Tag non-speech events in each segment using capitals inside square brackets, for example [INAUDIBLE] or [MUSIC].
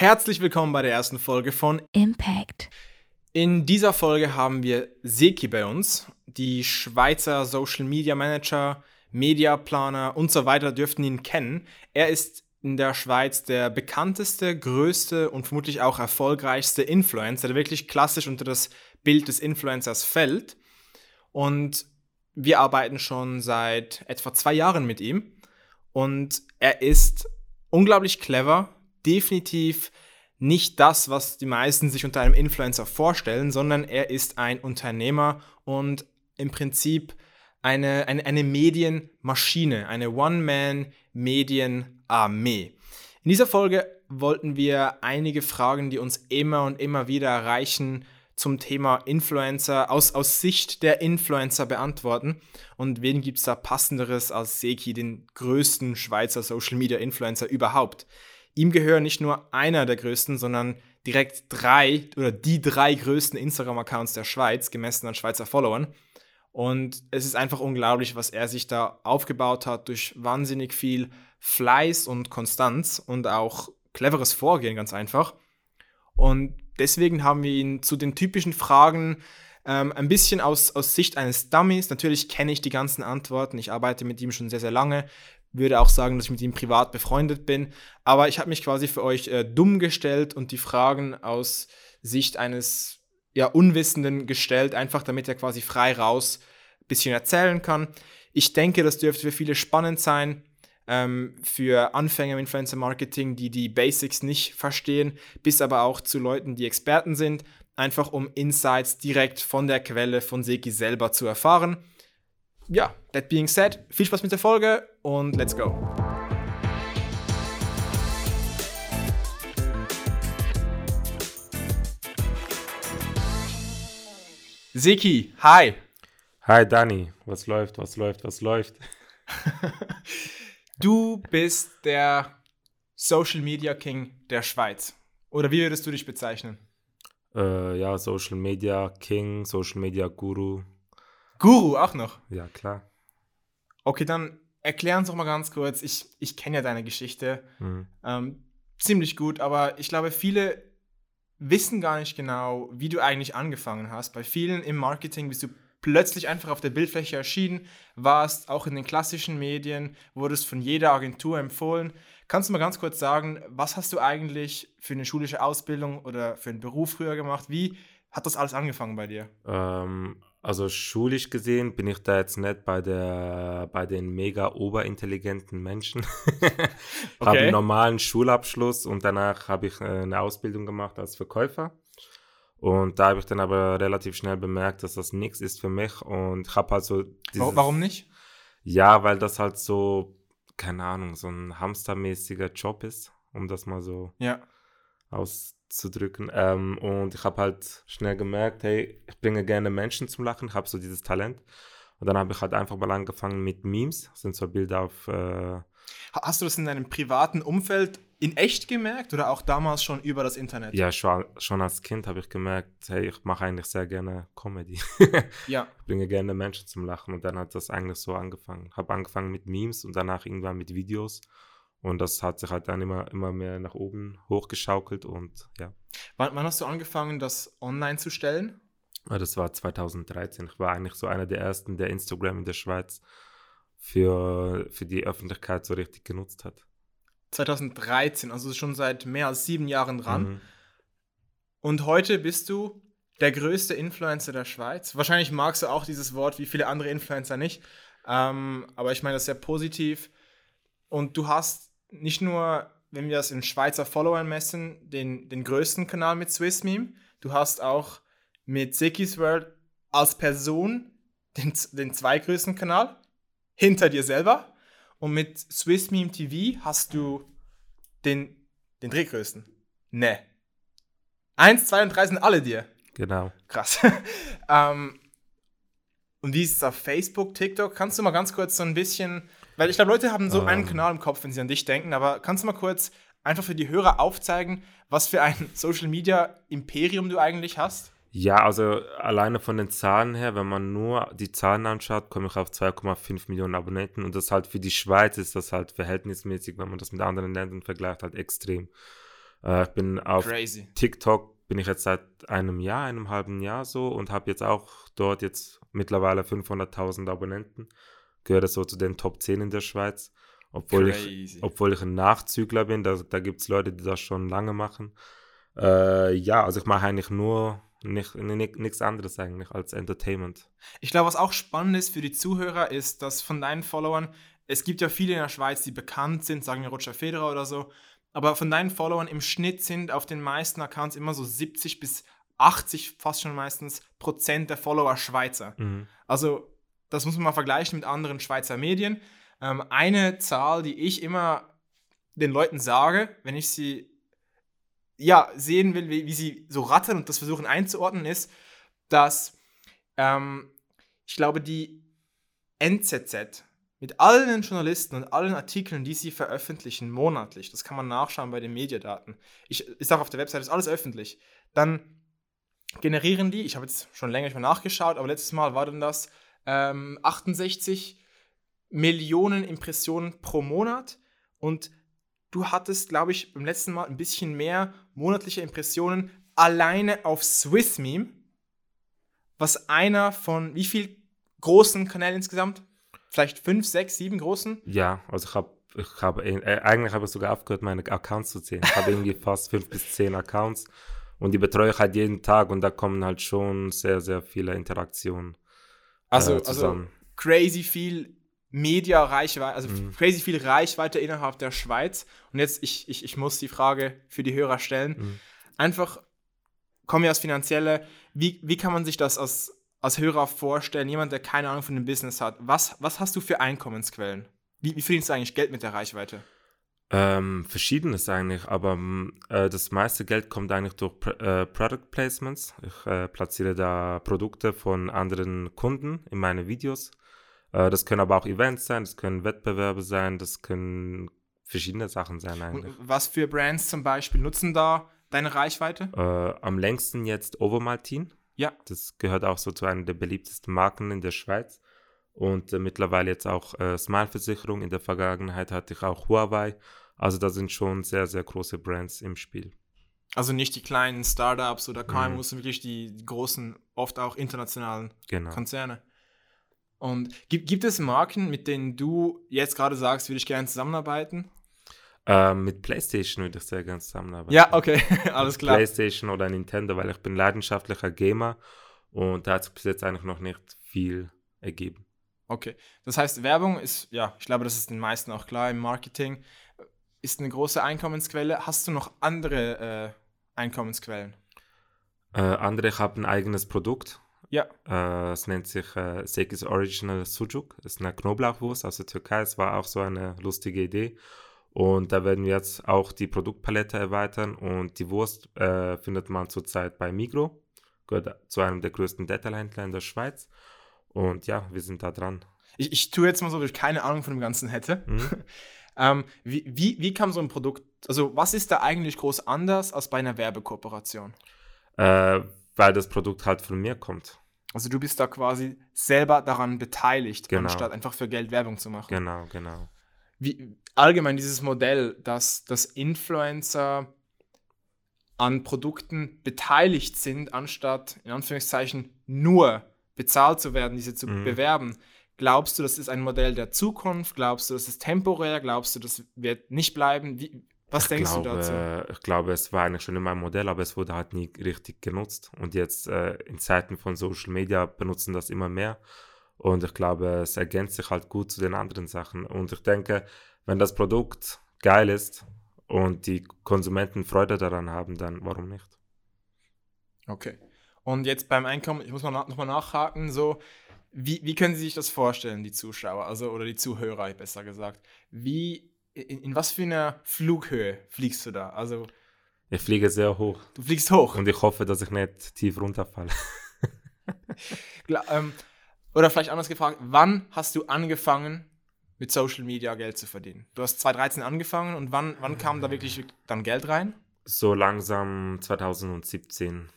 Herzlich willkommen bei der ersten Folge von Impact. In dieser Folge haben wir Seki bei uns. Die Schweizer Social Media Manager, Mediaplaner und so weiter dürften ihn kennen. Er ist in der Schweiz der bekannteste, größte und vermutlich auch erfolgreichste Influencer, der wirklich klassisch unter das Bild des Influencers fällt. Und wir arbeiten schon seit etwa zwei Jahren mit ihm. Und er ist unglaublich clever, definitiv nicht das, was die meisten sich unter einem Influencer vorstellen, sondern er ist ein Unternehmer und im Prinzip eine, eine, eine Medienmaschine, eine One-Man-Medienarmee. In dieser Folge wollten wir einige Fragen, die uns immer und immer wieder erreichen, zum Thema Influencer aus, aus Sicht der Influencer beantworten. Und wen gibt es da passenderes als Seki, den größten Schweizer Social Media Influencer überhaupt? Ihm gehören nicht nur einer der größten, sondern direkt drei oder die drei größten Instagram-Accounts der Schweiz, gemessen an Schweizer Followern. Und es ist einfach unglaublich, was er sich da aufgebaut hat durch wahnsinnig viel Fleiß und Konstanz und auch cleveres Vorgehen, ganz einfach. Und deswegen haben wir ihn zu den typischen Fragen ähm, ein bisschen aus, aus Sicht eines Dummies. Natürlich kenne ich die ganzen Antworten. Ich arbeite mit ihm schon sehr, sehr lange. Würde auch sagen, dass ich mit ihm privat befreundet bin. Aber ich habe mich quasi für euch äh, dumm gestellt und die Fragen aus Sicht eines ja, Unwissenden gestellt, einfach damit er quasi frei raus ein bisschen erzählen kann. Ich denke, das dürfte für viele spannend sein ähm, für Anfänger im Influencer Marketing, die die Basics nicht verstehen, bis aber auch zu Leuten, die Experten sind, einfach um Insights direkt von der Quelle von Seki selber zu erfahren. Ja, that being said, viel Spaß mit der Folge und let's go. Seki, hi. Hi Dani, was läuft, was läuft, was läuft? Du bist der Social Media King der Schweiz. Oder wie würdest du dich bezeichnen? Äh, ja, Social Media King, Social Media Guru. Guru auch noch? Ja, klar. Okay, dann erklär uns doch mal ganz kurz. Ich, ich kenne ja deine Geschichte mhm. ähm, ziemlich gut, aber ich glaube, viele wissen gar nicht genau, wie du eigentlich angefangen hast. Bei vielen im Marketing bist du plötzlich einfach auf der Bildfläche erschienen, warst auch in den klassischen Medien, wurdest von jeder Agentur empfohlen. Kannst du mal ganz kurz sagen, was hast du eigentlich für eine schulische Ausbildung oder für einen Beruf früher gemacht? Wie hat das alles angefangen bei dir? Ähm, also schulisch gesehen bin ich da jetzt nicht bei, der, bei den mega oberintelligenten Menschen. [LAUGHS] ich okay. habe einen normalen Schulabschluss und danach habe ich äh, eine Ausbildung gemacht als Verkäufer. Und da habe ich dann aber relativ schnell bemerkt, dass das nichts ist für mich. Und ich habe halt so. Warum nicht? Ja, weil das halt so, keine Ahnung, so ein hamstermäßiger Job ist, um das mal so ja. auszudrücken. Ähm, und ich habe halt schnell gemerkt, hey, ich bringe gerne Menschen zum Lachen, ich habe so dieses Talent. Und dann habe ich halt einfach mal angefangen mit Memes, das sind so Bilder auf. Äh, Hast du das in deinem privaten Umfeld in echt gemerkt oder auch damals schon über das Internet? Ja, schon, als Kind habe ich gemerkt, hey, ich mache eigentlich sehr gerne Comedy. [LAUGHS] ja. Ich bringe gerne Menschen zum Lachen und dann hat das eigentlich so angefangen. Habe angefangen mit Memes und danach irgendwann mit Videos und das hat sich halt dann immer, immer mehr nach oben hochgeschaukelt und ja. Wann, wann hast du angefangen, das online zu stellen? Ja, das war 2013. Ich war eigentlich so einer der ersten, der Instagram in der Schweiz für, für die Öffentlichkeit so richtig genutzt hat. 2013, also schon seit mehr als sieben Jahren dran. Mhm. Und heute bist du der größte Influencer der Schweiz. Wahrscheinlich magst du auch dieses Wort wie viele andere Influencer nicht. Ähm, aber ich meine das sehr positiv. Und du hast nicht nur, wenn wir das in Schweizer Followern messen, den, den größten Kanal mit Swiss Meme. Du hast auch mit Sikis World als Person den, den zweitgrößten Kanal hinter dir selber. Und mit Swiss Meme TV hast du den, den drittgrößten. Ne. Eins, zwei und drei sind alle dir. Genau. Krass. [LAUGHS] ähm, und wie ist es auf Facebook, TikTok? Kannst du mal ganz kurz so ein bisschen, weil ich glaube, Leute haben so um. einen ähm. Kanal im Kopf, wenn sie an dich denken, aber kannst du mal kurz einfach für die Hörer aufzeigen, was für ein [LAUGHS] Social Media Imperium du eigentlich hast? Ja, also alleine von den Zahlen her, wenn man nur die Zahlen anschaut, komme ich auf 2,5 Millionen Abonnenten und das halt für die Schweiz ist das halt verhältnismäßig, wenn man das mit anderen Ländern vergleicht, halt extrem. Äh, ich bin auf Crazy. TikTok bin ich jetzt seit einem Jahr, einem halben Jahr so und habe jetzt auch dort jetzt mittlerweile 500.000 Abonnenten. Gehöre so zu den Top 10 in der Schweiz. Obwohl ich, obwohl ich ein Nachzügler bin, da, da gibt es Leute, die das schon lange machen. Äh, ja, also ich mache eigentlich nur nicht, nichts anderes eigentlich als Entertainment. Ich glaube, was auch spannend ist für die Zuhörer, ist, dass von deinen Followern, es gibt ja viele in der Schweiz, die bekannt sind, sagen wir Roger Federer oder so, aber von deinen Followern im Schnitt sind auf den meisten Accounts immer so 70 bis 80, fast schon meistens, Prozent der Follower Schweizer. Mhm. Also, das muss man mal vergleichen mit anderen Schweizer Medien. Ähm, eine Zahl, die ich immer den Leuten sage, wenn ich sie ja, sehen will, wie, wie sie so rattern und das versuchen einzuordnen, ist, dass ähm, ich glaube, die NZZ mit allen Journalisten und allen Artikeln, die sie veröffentlichen, monatlich, das kann man nachschauen bei den Mediadaten, ich, ist auch auf der Website, ist alles öffentlich, dann generieren die, ich habe jetzt schon länger nicht mehr nachgeschaut, aber letztes Mal war dann das ähm, 68 Millionen Impressionen pro Monat und du hattest, glaube ich, beim letzten Mal ein bisschen mehr monatliche Impressionen alleine auf Swiss Meme, was einer von wie viel großen Kanälen insgesamt? Vielleicht fünf, sechs, sieben großen? Ja, also ich habe ich habe äh, eigentlich habe ich sogar aufgehört, meine Accounts zu zählen. Ich habe irgendwie [LAUGHS] fast fünf bis zehn Accounts und die betreue ich halt jeden Tag und da kommen halt schon sehr, sehr viele Interaktionen. Also, äh, also crazy viel Media-Reichweite, also mhm. crazy viel Reichweite innerhalb der Schweiz. Und jetzt, ich, ich, ich muss die Frage für die Hörer stellen. Mhm. Einfach, kommen wir aus Finanzielle, wie, wie kann man sich das als, als Hörer vorstellen, jemand, der keine Ahnung von dem Business hat? Was, was hast du für Einkommensquellen? Wie, wie verdienst du eigentlich Geld mit der Reichweite? Ähm, verschiedenes eigentlich, aber äh, das meiste Geld kommt eigentlich durch äh, Product Placements. Ich äh, platziere da Produkte von anderen Kunden in meine Videos das können aber auch Events sein, das können Wettbewerbe sein, das können verschiedene Sachen sein eigentlich. Was für Brands zum Beispiel nutzen da deine Reichweite? Äh, am längsten jetzt Overmaltin. Ja. Das gehört auch so zu einer der beliebtesten Marken in der Schweiz. Und äh, mittlerweile jetzt auch äh, Smile-Versicherung. In der Vergangenheit hatte ich auch Huawei. Also da sind schon sehr, sehr große Brands im Spiel. Also nicht die kleinen Startups oder KMUs, mhm. wirklich die, die, großen, oft auch internationalen genau. Konzerne. Und gibt, gibt es Marken, mit denen du jetzt gerade sagst, würde ich gerne zusammenarbeiten? Äh, mit PlayStation würde ich sehr gerne zusammenarbeiten. Ja, okay, [LAUGHS] alles klar. PlayStation oder Nintendo, weil ich bin leidenschaftlicher Gamer und da hat sich bis jetzt eigentlich noch nicht viel ergeben. Okay, das heißt, Werbung ist, ja, ich glaube, das ist den meisten auch klar im Marketing, ist eine große Einkommensquelle. Hast du noch andere äh, Einkommensquellen? Äh, andere, ich habe ein eigenes Produkt ja. Äh, es nennt sich äh, Sekis Original Sucuk. Das ist eine Knoblauchwurst aus der Türkei. Es war auch so eine lustige Idee. Und da werden wir jetzt auch die Produktpalette erweitern. Und die Wurst äh, findet man zurzeit bei Migro. Gehört zu einem der größten Detailhändler in der Schweiz. Und ja, wir sind da dran. Ich, ich tue jetzt mal so, dass ich keine Ahnung von dem Ganzen hätte. Mhm. [LAUGHS] ähm, wie, wie, wie kam so ein Produkt, also was ist da eigentlich groß anders als bei einer Werbekooperation? Äh, weil das Produkt halt von mir kommt. Also du bist da quasi selber daran beteiligt, genau. anstatt einfach für Geld Werbung zu machen. Genau, genau. Wie, allgemein dieses Modell, dass, dass Influencer an Produkten beteiligt sind, anstatt in Anführungszeichen nur bezahlt zu werden, diese zu mhm. bewerben. Glaubst du, das ist ein Modell der Zukunft? Glaubst du, das ist temporär? Glaubst du, das wird nicht bleiben? Wie, was ich denkst glaube, du dazu? Ich glaube, es war eigentlich schon immer ein Modell, aber es wurde halt nie richtig genutzt. Und jetzt äh, in Zeiten von Social Media benutzen das immer mehr. Und ich glaube, es ergänzt sich halt gut zu den anderen Sachen. Und ich denke, wenn das Produkt geil ist und die Konsumenten Freude daran haben, dann warum nicht? Okay. Und jetzt beim Einkommen, ich muss mal nochmal nachhaken, so, wie, wie können Sie sich das vorstellen, die Zuschauer, also oder die Zuhörer, besser gesagt? Wie in, in, was für einer Flughöhe fliegst du da? Also ich fliege sehr hoch. Du fliegst hoch. Und ich hoffe, dass ich nicht tief runterfalle. [LAUGHS] ähm, oder vielleicht anders gefragt, wann hast du angefangen, mit Social Media Geld zu verdienen? Du hast 2013 angefangen und wann, wann kam da wirklich dann Geld rein? So langsam 2017.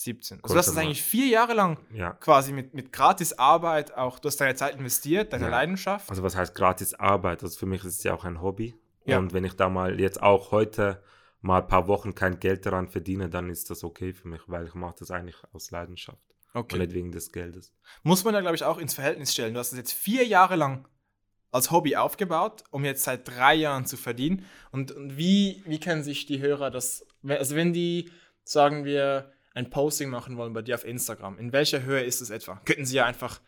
17. Also du hast das eigentlich vier Jahre lang ja. quasi mit, mit gratis Arbeit auch, du hast deine Zeit investiert, deine ja. Leidenschaft. Also was heißt gratis Arbeit? Also für mich ist es ja auch ein Hobby. Ja. Und wenn ich da mal jetzt auch heute mal ein paar Wochen kein Geld daran verdiene, dann ist das okay für mich, weil ich mache das eigentlich aus Leidenschaft. Okay. Und nicht wegen des Geldes. Muss man da, glaube ich, auch ins Verhältnis stellen. Du hast es jetzt vier Jahre lang als Hobby aufgebaut, um jetzt seit drei Jahren zu verdienen. Und, und wie, wie können sich die Hörer das, also wenn die, sagen wir, ein Posting machen wollen bei dir auf Instagram, in welcher Höhe ist es etwa? Könnten sie ja einfach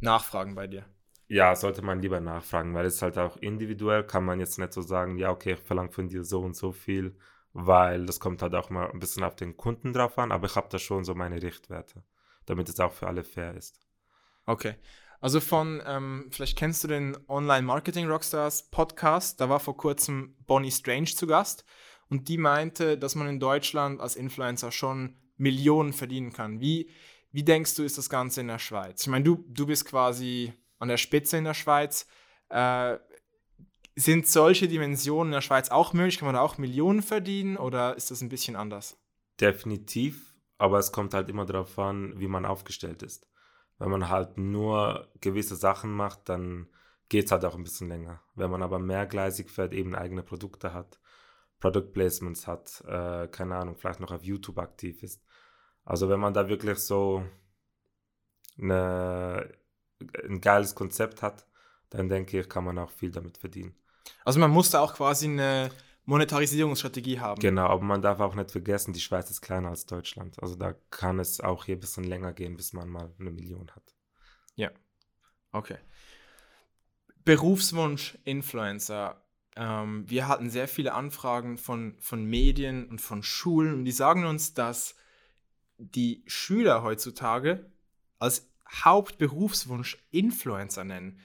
nachfragen bei dir. Ja, sollte man lieber nachfragen, weil es halt auch individuell kann man jetzt nicht so sagen, ja, okay, ich verlange von dir so und so viel, weil das kommt halt auch mal ein bisschen auf den Kunden drauf an, aber ich habe da schon so meine Richtwerte, damit es auch für alle fair ist. Okay. Also von, ähm, vielleicht kennst du den Online Marketing Rockstars Podcast, da war vor kurzem Bonnie Strange zu Gast und die meinte, dass man in Deutschland als Influencer schon Millionen verdienen kann. Wie, wie denkst du, ist das Ganze in der Schweiz? Ich meine, du, du bist quasi an der Spitze in der Schweiz. Äh, sind solche Dimensionen in der Schweiz auch möglich? Kann man da auch Millionen verdienen oder ist das ein bisschen anders? Definitiv, aber es kommt halt immer darauf an, wie man aufgestellt ist. Wenn man halt nur gewisse Sachen macht, dann geht es halt auch ein bisschen länger. Wenn man aber mehrgleisig fährt, eben eigene Produkte hat, Product Placements hat, äh, keine Ahnung, vielleicht noch auf YouTube aktiv ist. Also wenn man da wirklich so eine, ein geiles Konzept hat, dann denke ich, kann man auch viel damit verdienen. Also man muss da auch quasi eine Monetarisierungsstrategie haben. Genau, aber man darf auch nicht vergessen, die Schweiz ist kleiner als Deutschland. Also da kann es auch hier ein bisschen länger gehen, bis man mal eine Million hat. Ja, okay. Berufswunsch Influencer. Ähm, wir hatten sehr viele Anfragen von, von Medien und von Schulen und die sagen uns, dass die Schüler heutzutage als Hauptberufswunsch Influencer nennen.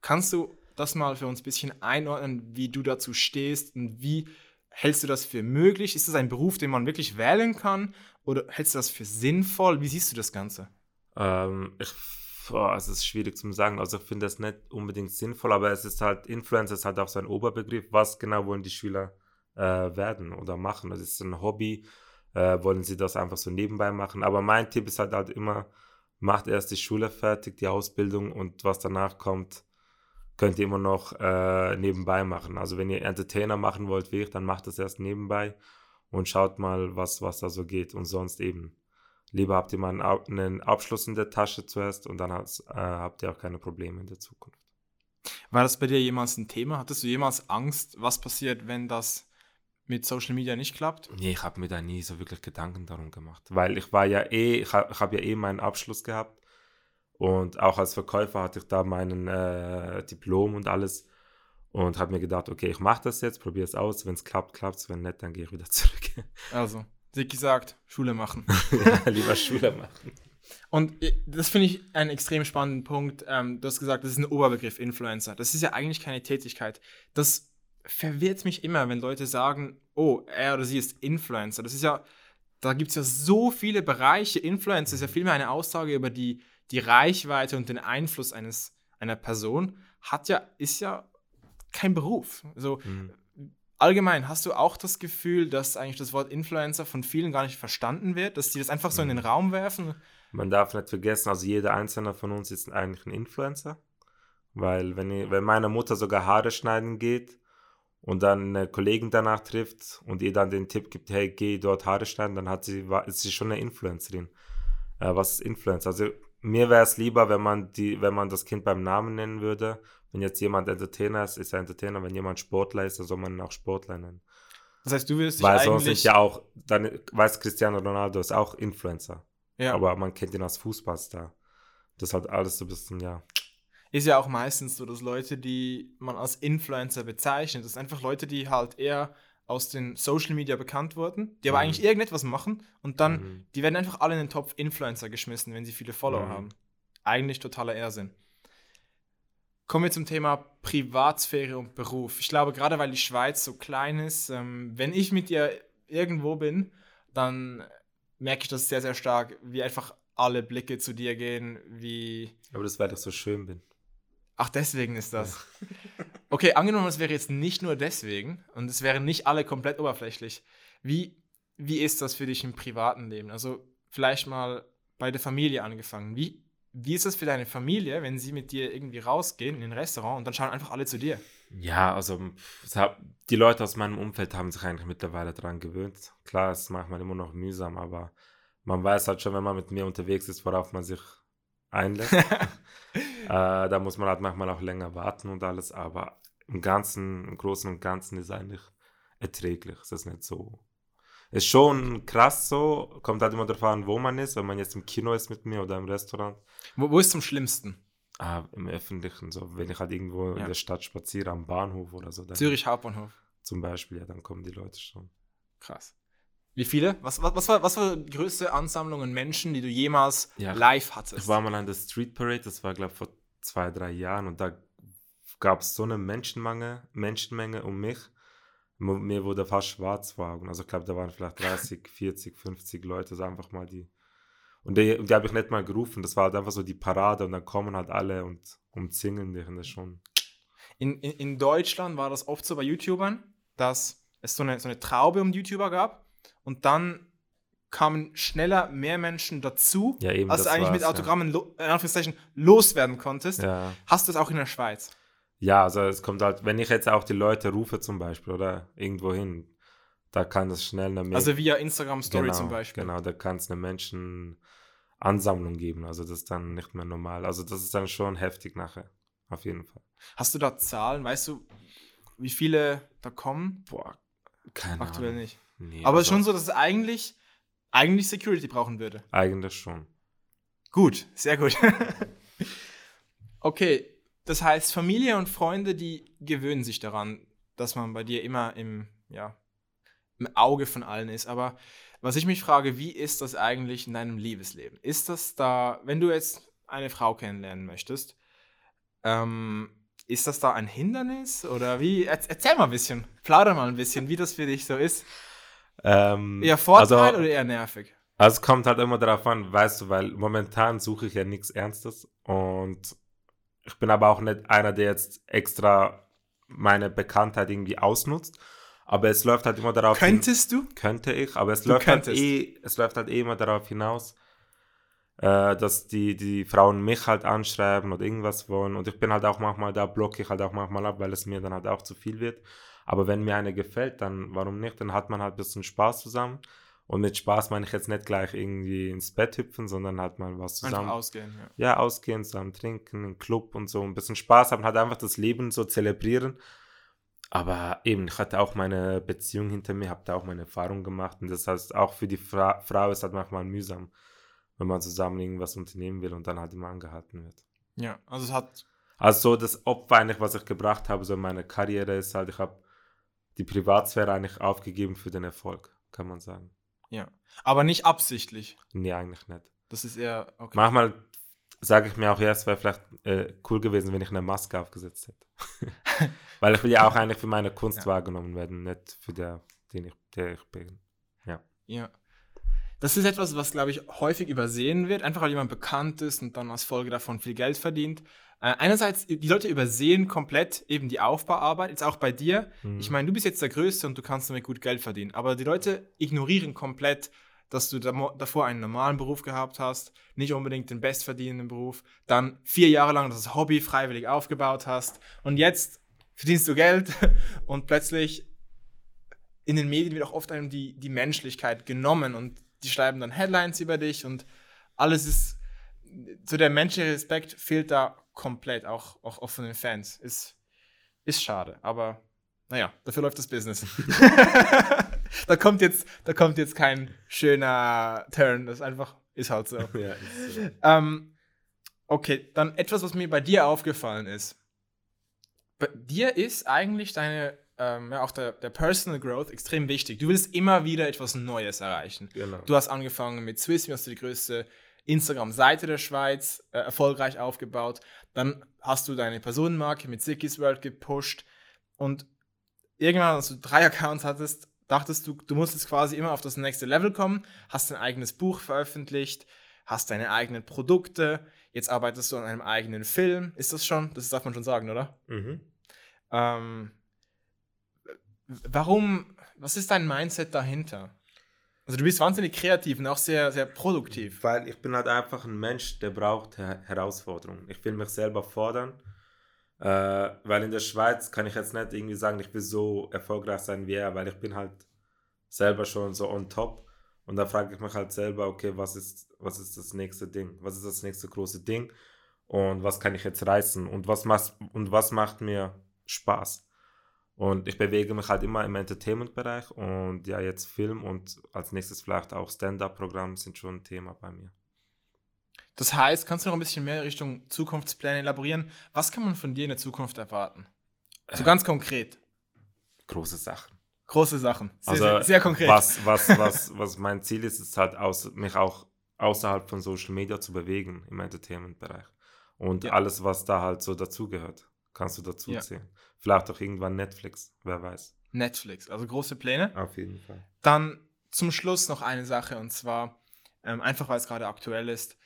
Kannst du das mal für uns ein bisschen einordnen, wie du dazu stehst und wie hältst du das für möglich? Ist das ein Beruf, den man wirklich wählen kann oder hältst du das für sinnvoll? Wie siehst du das Ganze? Ähm, ich, boah, es ist schwierig zu sagen. Also ich finde das nicht unbedingt sinnvoll, aber es ist halt, Influencer ist halt auch so ein Oberbegriff. Was genau wollen die Schüler äh, werden oder machen? Das ist ein Hobby. Äh, wollen sie das einfach so nebenbei machen? Aber mein Tipp ist halt, halt immer, macht erst die Schule fertig, die Ausbildung und was danach kommt, könnt ihr immer noch äh, nebenbei machen. Also wenn ihr Entertainer machen wollt wie ich, dann macht das erst nebenbei und schaut mal, was, was da so geht. Und sonst eben, lieber habt ihr mal einen, Abschluss in der Tasche zuerst und dann äh, habt ihr auch keine Probleme in der Zukunft. War das bei dir jemals ein Thema? Hattest du jemals Angst, was passiert, wenn das mit Social Media nicht klappt? Nee, ich habe mir da nie so wirklich Gedanken darum gemacht, weil ich war ja eh, ich habe hab ja eh meinen Abschluss gehabt und auch als Verkäufer hatte ich da meinen äh, Diplom und alles. Und habe mir gedacht, okay, ich mache das jetzt, probiere es aus. Wenn es klappt, klappt es. Wenn nicht, dann gehe ich wieder [LAUGHS] zurück. Also, Dick gesagt, Schule machen. [LAUGHS] ja, lieber Schule machen. Und das finde ich einen extrem spannenden Punkt. Ähm, du hast gesagt, das ist ein Oberbegriff, Influencer. Das ist ja eigentlich keine Tätigkeit. Das verwirrt mich immer, wenn Leute sagen, oh, er oder sie ist Influencer. Das ist ja, da gibt es ja so viele Bereiche. Influencer ist ja vielmehr eine Aussage über die die Reichweite und den Einfluss eines, einer Person hat ja, ist ja kein Beruf. Also mhm. allgemein, hast du auch das Gefühl, dass eigentlich das Wort Influencer von vielen gar nicht verstanden wird, dass die das einfach so mhm. in den mhm. Raum werfen? Man darf nicht vergessen, also jeder einzelne von uns ist eigentlich ein Influencer. Weil wenn, ich, wenn meine Mutter sogar Haare schneiden geht und dann eine Kollegin danach trifft und ihr dann den Tipp gibt, hey, geh dort Haare schneiden, dann hat sie, war, ist sie schon eine Influencerin. Äh, was ist Influencer? Also mir wäre es lieber, wenn man die, wenn man das Kind beim Namen nennen würde. Wenn jetzt jemand Entertainer ist, ist er Entertainer. Wenn jemand Sportler ist, dann soll man ihn auch Sportler nennen. Das heißt, du willst dich Weil sonst ist ja auch, dann weiß Cristiano Ronaldo ist auch Influencer. Ja. Aber man kennt ihn als Fußballstar. Das hat alles so ein bisschen, ja. Ist ja auch meistens so, dass Leute, die man als Influencer bezeichnet, das sind einfach Leute, die halt eher aus den Social Media bekannt wurden, die aber mhm. eigentlich irgendetwas machen und dann, mhm. die werden einfach alle in den Topf Influencer geschmissen, wenn sie viele Follower mhm. haben. Eigentlich totaler Irrsinn. Kommen wir zum Thema Privatsphäre und Beruf. Ich glaube, gerade weil die Schweiz so klein ist, ähm, wenn ich mit dir irgendwo bin, dann merke ich das sehr, sehr stark, wie einfach alle Blicke zu dir gehen, wie. Aber das, weil ich so schön bin. Ach, deswegen ist das. [LAUGHS] Okay, angenommen, es wäre jetzt nicht nur deswegen und es wären nicht alle komplett oberflächlich. Wie, wie ist das für dich im privaten Leben? Also vielleicht mal bei der Familie angefangen. Wie, wie ist das für deine Familie, wenn sie mit dir irgendwie rausgehen in ein Restaurant und dann schauen einfach alle zu dir? Ja, also die Leute aus meinem Umfeld haben sich eigentlich mittlerweile daran gewöhnt. Klar, es ist manchmal immer noch mühsam, aber man weiß halt schon, wenn man mit mir unterwegs ist, worauf man sich einlässt. [LAUGHS] äh, da muss man halt manchmal auch länger warten und alles, aber im Ganzen, im Großen und Ganzen ist eigentlich erträglich. Es ist nicht so. Ist schon krass so, kommt halt immer darauf an, wo man ist, wenn man jetzt im Kino ist mit mir oder im Restaurant. Wo, wo ist es am schlimmsten? Ah, im Öffentlichen, so wenn ich halt irgendwo ja. in der Stadt spaziere, am Bahnhof oder so. Zürich Hauptbahnhof. Zum Beispiel, ja, dann kommen die Leute schon. Krass. Wie viele? Was, was, was, war, was war die größte Ansammlung an Menschen, die du jemals ja, live hattest? Ich war mal an der Street Parade, das war, glaube ich, vor zwei, drei Jahren und da gab es so eine Menschenmenge, Menschenmenge um mich. Mir wurde fast schwarz vor Augen. Also ich glaube, da waren vielleicht 30, 40, 50 Leute, so einfach mal die. Und die, die habe ich nicht mal gerufen, das war halt einfach so die Parade und dann kommen halt alle und umzingeln dich und das schon. In, in, in Deutschland war das oft so bei YouTubern, dass es so eine, so eine Traube um YouTuber gab und dann kamen schneller mehr Menschen dazu, ja, eben, als du eigentlich mit Autogrammen ja. lo loswerden konntest. Ja. Hast du es auch in der Schweiz? Ja, also es kommt halt, wenn ich jetzt auch die Leute rufe zum Beispiel oder irgendwo hin, da kann es schnell eine Also via Instagram Story genau, zum Beispiel. Genau, da kann es eine Menschenansammlung geben. Also das ist dann nicht mehr normal. Also das ist dann schon heftig nachher. Auf jeden Fall. Hast du da Zahlen? Weißt du, wie viele da kommen? Boah, keine Aktuell Ahnung. nicht. Nee, Aber es ist schon so, dass es eigentlich, eigentlich Security brauchen würde. Eigentlich schon. Gut, sehr gut. [LAUGHS] okay, das heißt, Familie und Freunde, die gewöhnen sich daran, dass man bei dir immer im, ja, im Auge von allen ist. Aber was ich mich frage, wie ist das eigentlich in deinem Liebesleben? Ist das da, wenn du jetzt eine Frau kennenlernen möchtest, ähm, ist das da ein Hindernis oder wie? Erzähl mal ein bisschen, plauder mal ein bisschen, wie das für dich so ist. Ähm, eher Vorteil also, oder eher nervig? Also es kommt halt immer darauf an, weißt du, weil momentan suche ich ja nichts Ernstes und ich bin aber auch nicht einer, der jetzt extra meine Bekanntheit irgendwie ausnutzt. Aber es läuft halt immer darauf Könntest hin, du? Könnte ich, aber es läuft, halt eh, es läuft halt eh immer darauf hinaus, äh, dass die, die Frauen mich halt anschreiben oder irgendwas wollen. Und ich bin halt auch manchmal, da blocke ich halt auch manchmal ab, weil es mir dann halt auch zu viel wird. Aber wenn mir eine gefällt, dann warum nicht? Dann hat man halt ein bisschen Spaß zusammen. Und mit Spaß meine ich jetzt nicht gleich irgendwie ins Bett hüpfen, sondern halt mal was zusammen. Einfach ausgehen, ja. Ja, ausgehen, zusammen trinken, im Club und so. Ein bisschen Spaß haben, halt einfach das Leben so zelebrieren. Aber eben, ich hatte auch meine Beziehung hinter mir, habe da auch meine Erfahrung gemacht. Und das heißt, auch für die Fra Frau ist halt manchmal mühsam, wenn man zusammen irgendwas unternehmen will und dann halt immer angehalten wird. Ja, also es hat. Also so das Opfer eigentlich, was ich gebracht habe, so in meiner Karriere ist halt, ich habe die Privatsphäre eigentlich aufgegeben für den Erfolg, kann man sagen. Ja. Aber nicht absichtlich. Nee, eigentlich nicht. Das ist eher. Okay. Manchmal sage ich mir auch, ja, es wäre vielleicht äh, cool gewesen, wenn ich eine Maske aufgesetzt hätte. [LAUGHS] Weil ich will ja auch eigentlich für meine Kunst ja. wahrgenommen werden, nicht für der, den ich, der ich bin. Ja. Ja. Das ist etwas, was, glaube ich, häufig übersehen wird, einfach weil jemand bekannt ist und dann als Folge davon viel Geld verdient. Äh, einerseits, die Leute übersehen komplett eben die Aufbauarbeit, jetzt auch bei dir. Mhm. Ich meine, du bist jetzt der Größte und du kannst damit gut Geld verdienen, aber die Leute ignorieren komplett, dass du davor einen normalen Beruf gehabt hast, nicht unbedingt den bestverdienenden Beruf, dann vier Jahre lang das Hobby freiwillig aufgebaut hast und jetzt verdienst du Geld [LAUGHS] und plötzlich in den Medien wird auch oft einem die, die Menschlichkeit genommen und die schreiben dann Headlines über dich und alles ist, so der menschliche Respekt fehlt da komplett, auch, auch, auch von den Fans. Ist, ist schade, aber naja, dafür läuft das Business. [LAUGHS] da, kommt jetzt, da kommt jetzt kein schöner Turn, das ist einfach, ist halt so. [LAUGHS] Ja, ist so. Ähm, okay, dann etwas, was mir bei dir aufgefallen ist. Bei dir ist eigentlich deine, ähm, ja, auch der, der Personal Growth extrem wichtig. Du willst immer wieder etwas Neues erreichen. Genau. Du hast angefangen mit Swiss, hast du die größte Instagram-Seite der Schweiz äh, erfolgreich aufgebaut. Dann hast du deine Personenmarke mit Sikis World gepusht. Und irgendwann, als du drei Accounts hattest, dachtest du, du musstest quasi immer auf das nächste Level kommen, hast dein eigenes Buch veröffentlicht, hast deine eigenen Produkte, jetzt arbeitest du an einem eigenen Film. Ist das schon? Das darf man schon sagen, oder? Mhm. Ähm, warum, was ist dein Mindset dahinter? Also du bist wahnsinnig kreativ und auch sehr, sehr produktiv. Weil ich bin halt einfach ein Mensch, der braucht Her Herausforderungen. Ich will mich selber fordern. Äh, weil in der Schweiz kann ich jetzt nicht irgendwie sagen, ich will so erfolgreich sein wie er, weil ich bin halt selber schon so on top. Und da frage ich mich halt selber, okay, was ist, was ist das nächste Ding? Was ist das nächste große Ding? Und was kann ich jetzt reißen? Und was, und was macht mir Spaß? Und ich bewege mich halt immer im Entertainment-Bereich und ja, jetzt Film und als nächstes vielleicht auch Stand-up-Programm sind schon ein Thema bei mir. Das heißt, kannst du noch ein bisschen mehr Richtung Zukunftspläne elaborieren? Was kann man von dir in der Zukunft erwarten? So äh, ganz konkret. Große Sachen. Große Sachen. Sehr, also, sehr, sehr konkret. Was, was, was, was mein Ziel ist, ist halt, aus, mich auch außerhalb von Social Media zu bewegen im Entertainment-Bereich. Und ja. alles, was da halt so dazugehört, kannst du dazu ja. zählen. Vielleicht auch irgendwann Netflix, wer weiß. Netflix, also große Pläne. Auf jeden Fall. Dann zum Schluss noch eine Sache und zwar, ähm, einfach weil es gerade aktuell ist.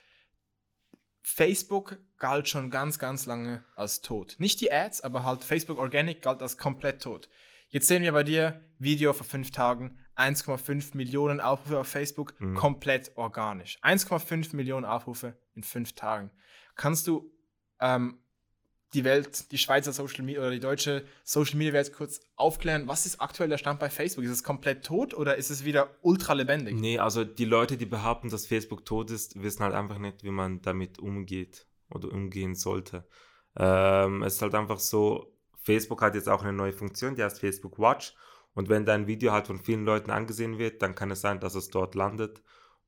Facebook galt schon ganz, ganz lange als tot. Nicht die Ads, aber halt Facebook Organic galt als komplett tot. Jetzt sehen wir bei dir Video vor fünf Tagen, 1,5 Millionen Aufrufe auf Facebook, mhm. komplett organisch. 1,5 Millionen Aufrufe in fünf Tagen. Kannst du ähm, die Welt, die Schweizer Social Media oder die deutsche Social Media Welt kurz aufklären, was ist aktuell der Stand bei Facebook? Ist es komplett tot oder ist es wieder ultra lebendig? Nee, also die Leute, die behaupten, dass Facebook tot ist, wissen halt einfach nicht, wie man damit umgeht oder umgehen sollte. Ähm, es ist halt einfach so, Facebook hat jetzt auch eine neue Funktion, die heißt Facebook Watch. Und wenn dein Video halt von vielen Leuten angesehen wird, dann kann es sein, dass es dort landet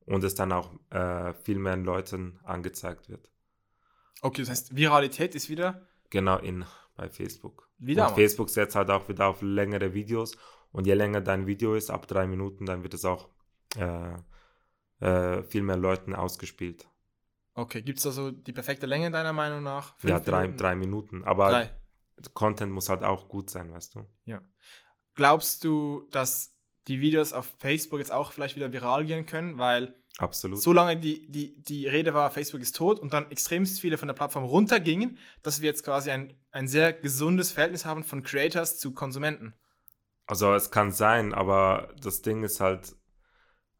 und es dann auch äh, viel mehr Leuten angezeigt wird. Okay, das heißt, Viralität ist wieder Genau, in, bei Facebook. Wieder und Facebook setzt halt auch wieder auf längere Videos. Und je länger dein Video ist, ab drei Minuten, dann wird es auch äh, äh, viel mehr Leuten ausgespielt. Okay, gibt es also die perfekte Länge deiner Meinung nach? Fünf ja, drei Minuten? drei Minuten. Aber drei. Content muss halt auch gut sein, weißt du? Ja. Glaubst du, dass die Videos auf Facebook jetzt auch vielleicht wieder viral gehen können? Weil Absolut. Solange die, die, die Rede war, Facebook ist tot und dann extremst viele von der Plattform runtergingen, dass wir jetzt quasi ein, ein sehr gesundes Verhältnis haben von Creators zu Konsumenten. Also es kann sein, aber das Ding ist halt,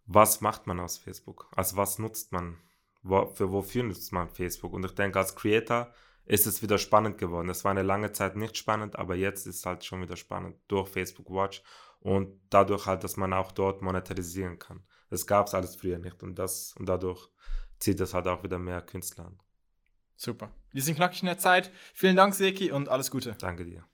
was macht man aus Facebook? Also was nutzt man? Für wofür nutzt man Facebook? Und ich denke, als Creator ist es wieder spannend geworden. Es war eine lange Zeit nicht spannend, aber jetzt ist es halt schon wieder spannend durch Facebook Watch und dadurch halt, dass man auch dort monetarisieren kann. Das gab es alles früher nicht und, das, und dadurch zieht das halt auch wieder mehr Künstler an. Super. Wir sind knackig in der Zeit. Vielen Dank, Seki, und alles Gute. Danke dir.